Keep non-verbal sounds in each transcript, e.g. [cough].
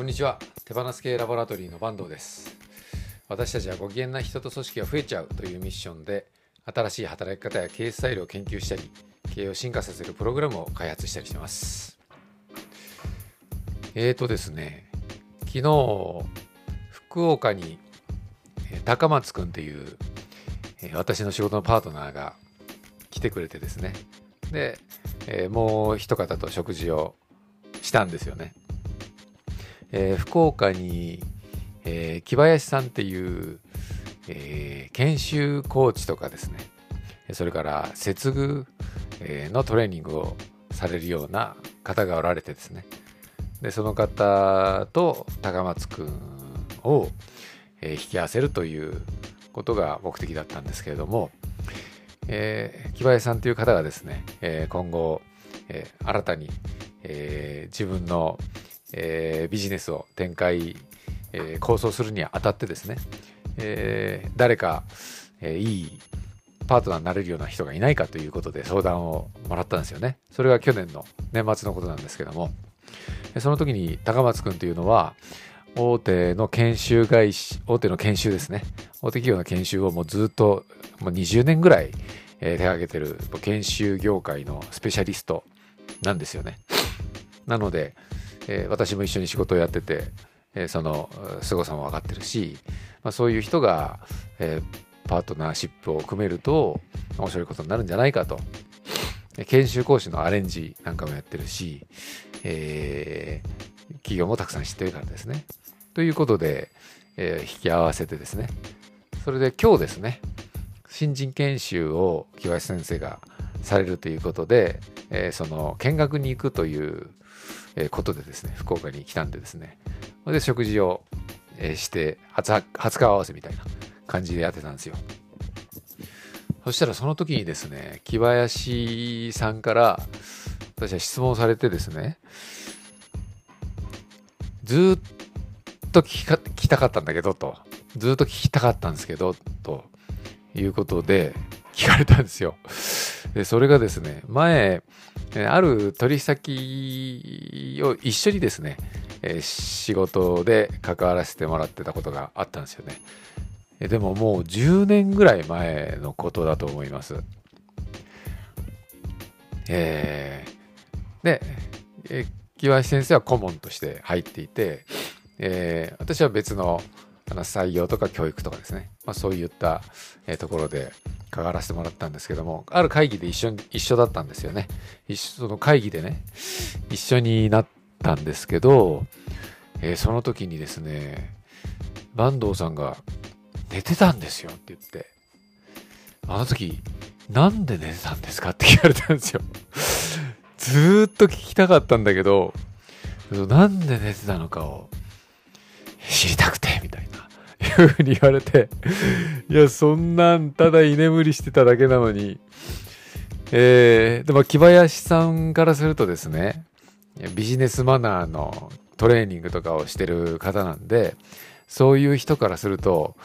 こんにちは。手放す系ラボラトリーの坂東です。私たちはご機嫌な人と組織が増えちゃうというミッションで新しい働き方や経営スタイルを研究したり経営を進化させるプログラムを開発したりしてます。えーとですね昨日福岡に高松くんっていう私の仕事のパートナーが来てくれてですね。で、え、もう一方と食事をしたんですよね。えー、福岡に、えー、木林さんっていう、えー、研修コーチとかですね。それから接遇のトレーニングをされるような方がおられてですね。でその方と高松くんを、引き合わせるということが目的だったんですけれども、えー、木林さんという方がですね、今後、新たに、自分の、えー、ビジネスを展開、えー、構想するにあたってですね、えー、誰か、え、いいパートナーになれるような人がいないかということで相談をもらったんですよね。それが去年の年末のことなんですけども、その時に高松くんというのは、大手の研修会社、大手の研修ですね。大手企業の研修をもうずっと、もう20年ぐらい、手掛けてる研修業界のスペシャリストなんですよね。なので、えー、私も一緒に仕事をやってて、えー、その凄さも分かってるし、まあ、そういう人が、えー、パートナーシップを組めると面白いことになるんじゃないかと。研修講師のアレンジなんかもやってるし、えー、企業もたくさん知ってるからですね。ということで、えー、引き合わせてですね。それで今日ですね、新人研修を木林先生がされるということで、えー、その見学に行くというえことでですね、福岡に来たんでですね、で、食事を、えして初、初顔合わせみたいな感じでやってたんですよ。そしたらその時にですね、木林さんから私は質問されてですね、ずっと聞きたかったんだけどと、ずっと聞きたかったんですけど、ということで聞かれたんですよ。で、それがですね、前、ある取引先を一緒にですね、仕事で関わらせてもらってたことがあったんですよね。でももう10年ぐらい前のことだと思います。えー、で、え木林先生は顧問として入っていて、えー、私は別のあの採用とか教育とかですね、まあ、そういった、えところで関わらせてもらったんですけども、ある会議で一緒に、一緒だったんですよね。一緒、その会議でね、一緒になったんですけど、えー、その時にですね、坂東さんが寝てたんですよって言って、あの時、なんで寝てたんですかって聞かれたんですよ。ずっと聞きたかったんだけど、なんで寝てたのかを知りたくて、みたいな。ふうに言われて、いや、そんなんただ居眠りしてただけなのに、えー、でも木林さんからするとですね、ビジネスマナーのトレーニングとかをしてる方なんで、そういう人からすると、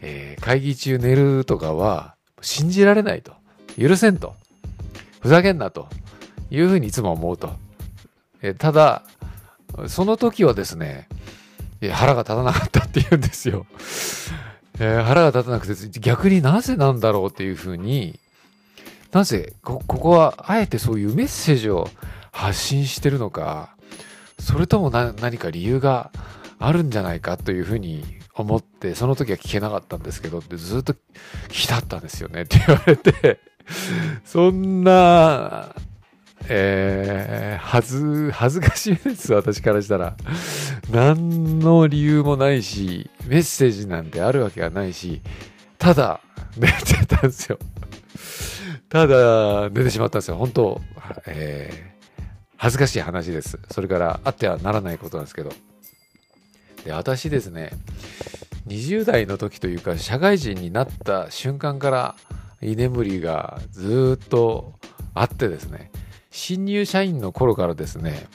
えー、会議中寝るとかは信じられないと。許せんと。ふざけんなというふうにいつも思うと。え、ただ、その時はですね、腹が立たなかったって言うんですよ。えー、腹が立たなくて、逆になぜなんだろうっていうふうに、なぜこ、ここはあえてそういうメッセージを発信してるのか、それとも何か理由があるんじゃないかというふうに思って、その時は聞けなかったんですけど、ずっと聞きたったんですよねって言われて、そんなえー、はず、恥ずかしいです、私からしたら。何の理由もないし、メッセージなんてあるわけがないし、ただ、寝てたんですよ。ただ、寝てしまったんですよ。本当、えー、恥ずかしい話です。それからあってはならないことなんですけど。で、私ですね、20代の時というか、社会人になった瞬間から居眠りがずっとあってですね、新入社員の頃からですね、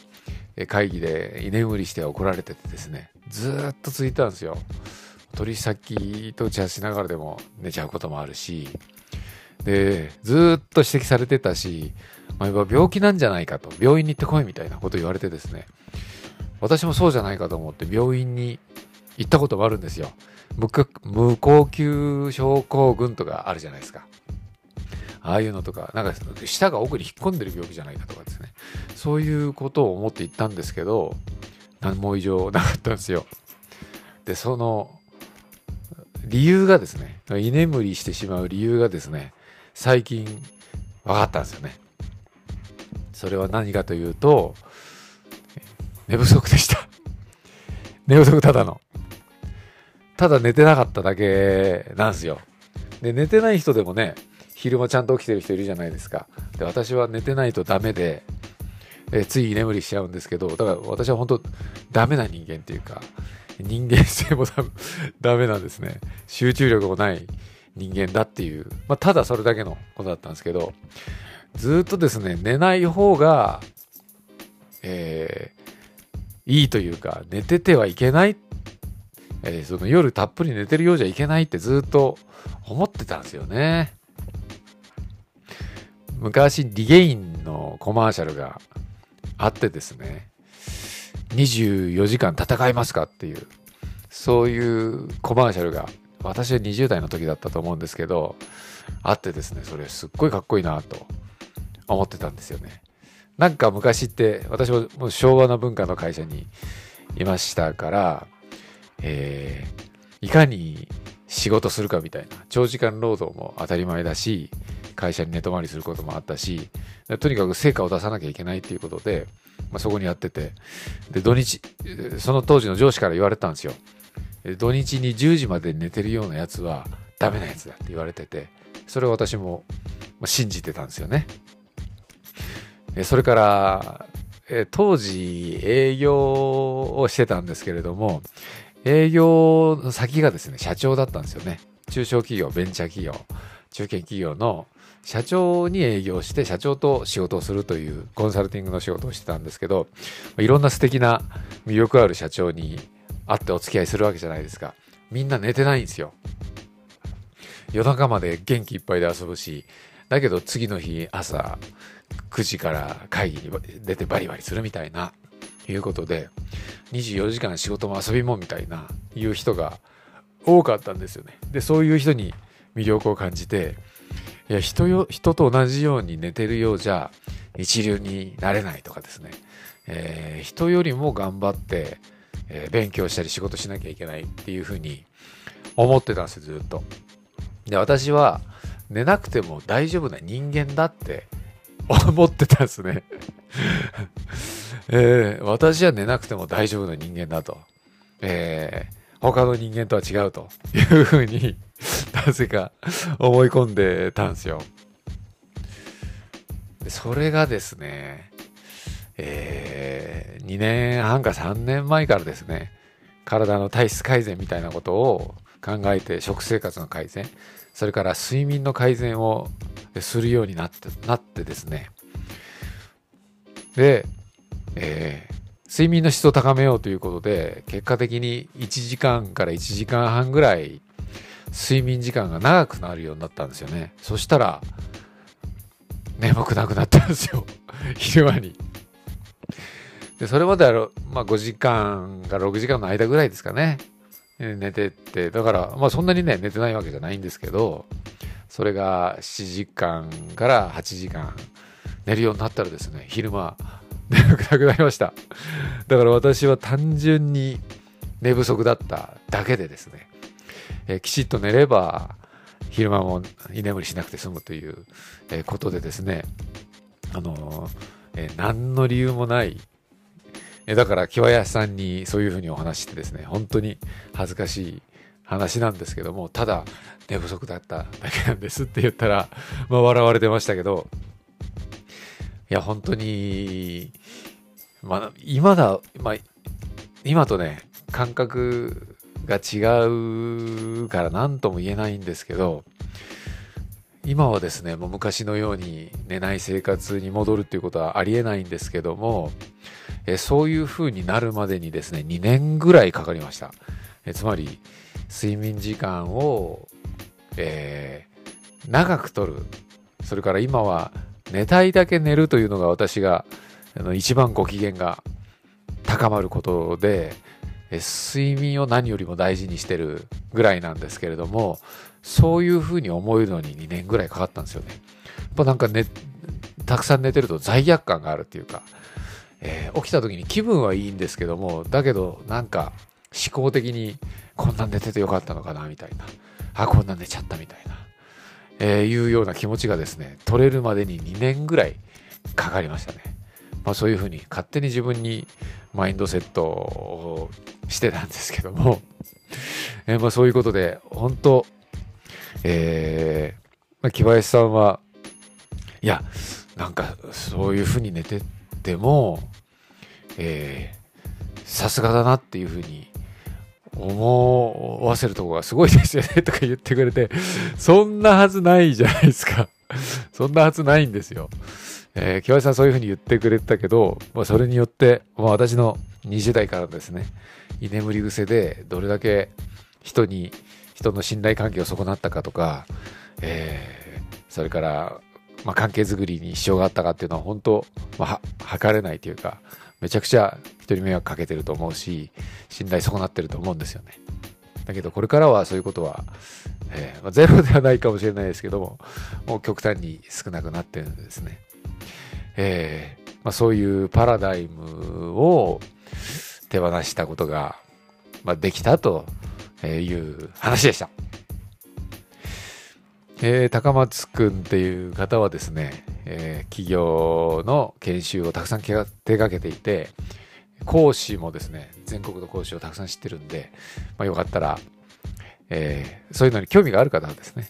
会議で居眠りして怒られててですね、ずっと続いたんですよ。取引先と打ち合わせしながらでも寝ちゃうこともあるし、で、ずっと指摘されてたし、まあ、病気なんじゃないかと、病院に行ってこいみたいなこと言われてですね、私もそうじゃないかと思って病院に行ったこともあるんですよ。無無呼吸症候群とかあるじゃないですか。ああいうのとか、なんか舌が奥に引っ込んでる病気じゃないかとかですね。そういうことを思って行ったんですけど、何も異常なかったんですよ。で、その理由がですね、居眠りしてしまう理由がですね、最近分かったんですよね。それは何かというと、寝不足でした。寝不足ただの。ただ寝てなかっただけなんですよ。で、寝てない人でもね、昼間ちゃんと起きてる人いるじゃないですか。で、私は寝てないとダメで、えつい居眠りしちゃうんですけど、だから私は本当ダメな人間っていうか、人間性も [laughs] ダメなんですね。集中力もない人間だっていう、まあ、ただそれだけのことだったんですけど、ずっとですね、寝ない方が、えー、いいというか、寝ててはいけない、えー、その夜たっぷり寝てるようじゃいけないってずっと思ってたんですよね。昔、リゲインのコマーシャルがあってですね、24時間戦いますかっていう、そういうコマーシャルが、私は20代の時だったと思うんですけど、あってですね、それすっごいかっこいいなと思ってたんですよね。なんか昔って、私ももう昭和の文化の会社にいましたから、えー、いかに仕事するかみたいな、長時間労働も当たり前だし、会社に寝泊まりすることもあったし、とにかく成果を出さなきゃいけないっていうことで、まあ、そこにやってて、で、土日、その当時の上司から言われたんですよ。土日に10時まで寝てるようなやつはダメなやつだって言われてて、それを私も信じてたんですよね。それから、当時営業をしてたんですけれども、営業の先がですね、社長だったんですよね。中小企業、ベンチャー企業、中堅企業の社長に営業して社長と仕事をするというコンサルティングの仕事をしてたんですけどいろんな素敵な魅力ある社長に会ってお付き合いするわけじゃないですか。みんな寝てないんですよ。夜中まで元気いっぱいで遊ぶしだけど次の日朝9時から会議に出てバリバリするみたいないうことで24時間仕事も遊びもみたいないう人が多かったんですよね。でそういう人に魅力を感じていや人よ人と同じように寝てるようじゃ一流になれないとかですね、えー、人よりも頑張って、えー、勉強したり仕事しなきゃいけないっていうふうに思ってたんですよずっと。で私は寝なくても大丈夫な人間だって思ってたんですねえー、私は寝なくても大丈夫な人間だと。えー、他の人間とは違うというふうになぜか思い込んでたんですよ。それがですね、えー、2年半か3年前からですね、体の体質改善みたいなことを考えて食生活の改善、それから睡眠の改善をするようになってなってですね。で、えー、睡眠の質を高めようということで、結果的に1時間から1時間半ぐらい睡眠時間が長くなるようになったんですよね。そしたら、眠くなくなったんですよ。[laughs] 昼間に。で、それまでは、まあ、5時間か6時間の間ぐらいですかね。寝てって、だから、まあそんなにね、寝てないわけじゃないんですけど、それが7時間から8時間寝るようになったらですね、昼間、眠くなくなりました。だから私は単純に寝不足だっただけでですね、えきちっと寝れば昼間も居眠りしなくて済むという、えことでですね、あのえ何の理由もない、えだから木林さんにそういうふうにお話してですね、本当に恥ずかしい話なんですけども、ただ寝不足だっただけなんですって言ったら、まあ、笑われてましたけど、いや、本当に、まあ、今だ、まあ、今とね、感覚が違うから何とも言えないんですけど今はですねもう昔のように寝ない生活に戻るっていうことはありえないんですけどもえそういう風になるまでにですね2年ぐらいかかりました。えつまり睡眠時間を、えー、長くとる。それから今は寝たいだけ寝るというのが私があの一番ご機嫌が高まることでえ睡眠を何よりも大事にしてるぐらいなんですけれどもそういうふうに思えるのに2年ぐらいかかったんですよね。やっぱなんかねたくさん寝てると罪悪感があるっていうか、えー、起きた時に気分はいいんですけどもだけどなんか思考的にこんな寝ててよかったのかなみたいなあこんな寝ちゃったみたいな、えー、いうような気持ちがですね取れるまでに2年ぐらいかかりましたね。まあ、そういうふうに勝手に自分にマインドセットをしてたんですけども、[laughs] え、まあそういうことで本当えー、まあ、木林さんは、いや、なんか、そういうふうに寝てても、えさすがだなっていうふうに思わせるとこがすごいですよねとか言ってくれて、そんなはずないじゃないですか。そんなはずないんですよ。えー、木林さんそういうふうに言ってくれてたけど、まあ、それによって、まあ、私の20代からですね、居眠り癖でどれだけ人に人の信頼関係を損なったかとか、えー、それから、まあ、関係づくりに支障があったかっていうのは本当、まあ、測れないというか、めちゃくちゃ人に迷惑かけてると思うし、信頼損なってると思うんですよね。だけどこれからはそういうことは、えーまあ、ゼロではないかもしれないですけども、もう極端に少なくなってるんですね。えーまあ、そういうパラダイムを手放したことが、まあ、できたという話でした。えー、高松くんっていう方はですね、えー、企業の研修をたくさん手がけていて、講師もですね、全国の講師をたくさん知ってるんで、まあ、よかったら、えー、そういうのに興味がある方はですね、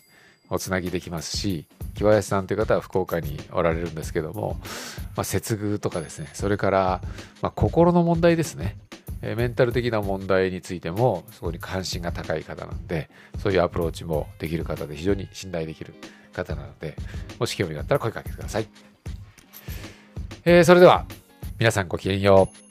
おつなぎできますし、木林さんという方は福岡におられるんですけども、まあ、接遇とかですね、それから、まあ、心の問題ですね。メンタル的な問題についてもそこに関心が高い方なんでそういうアプローチもできる方で非常に信頼できる方なのでもし興味があったら声かけてください、えー、それでは皆さんごきげんよう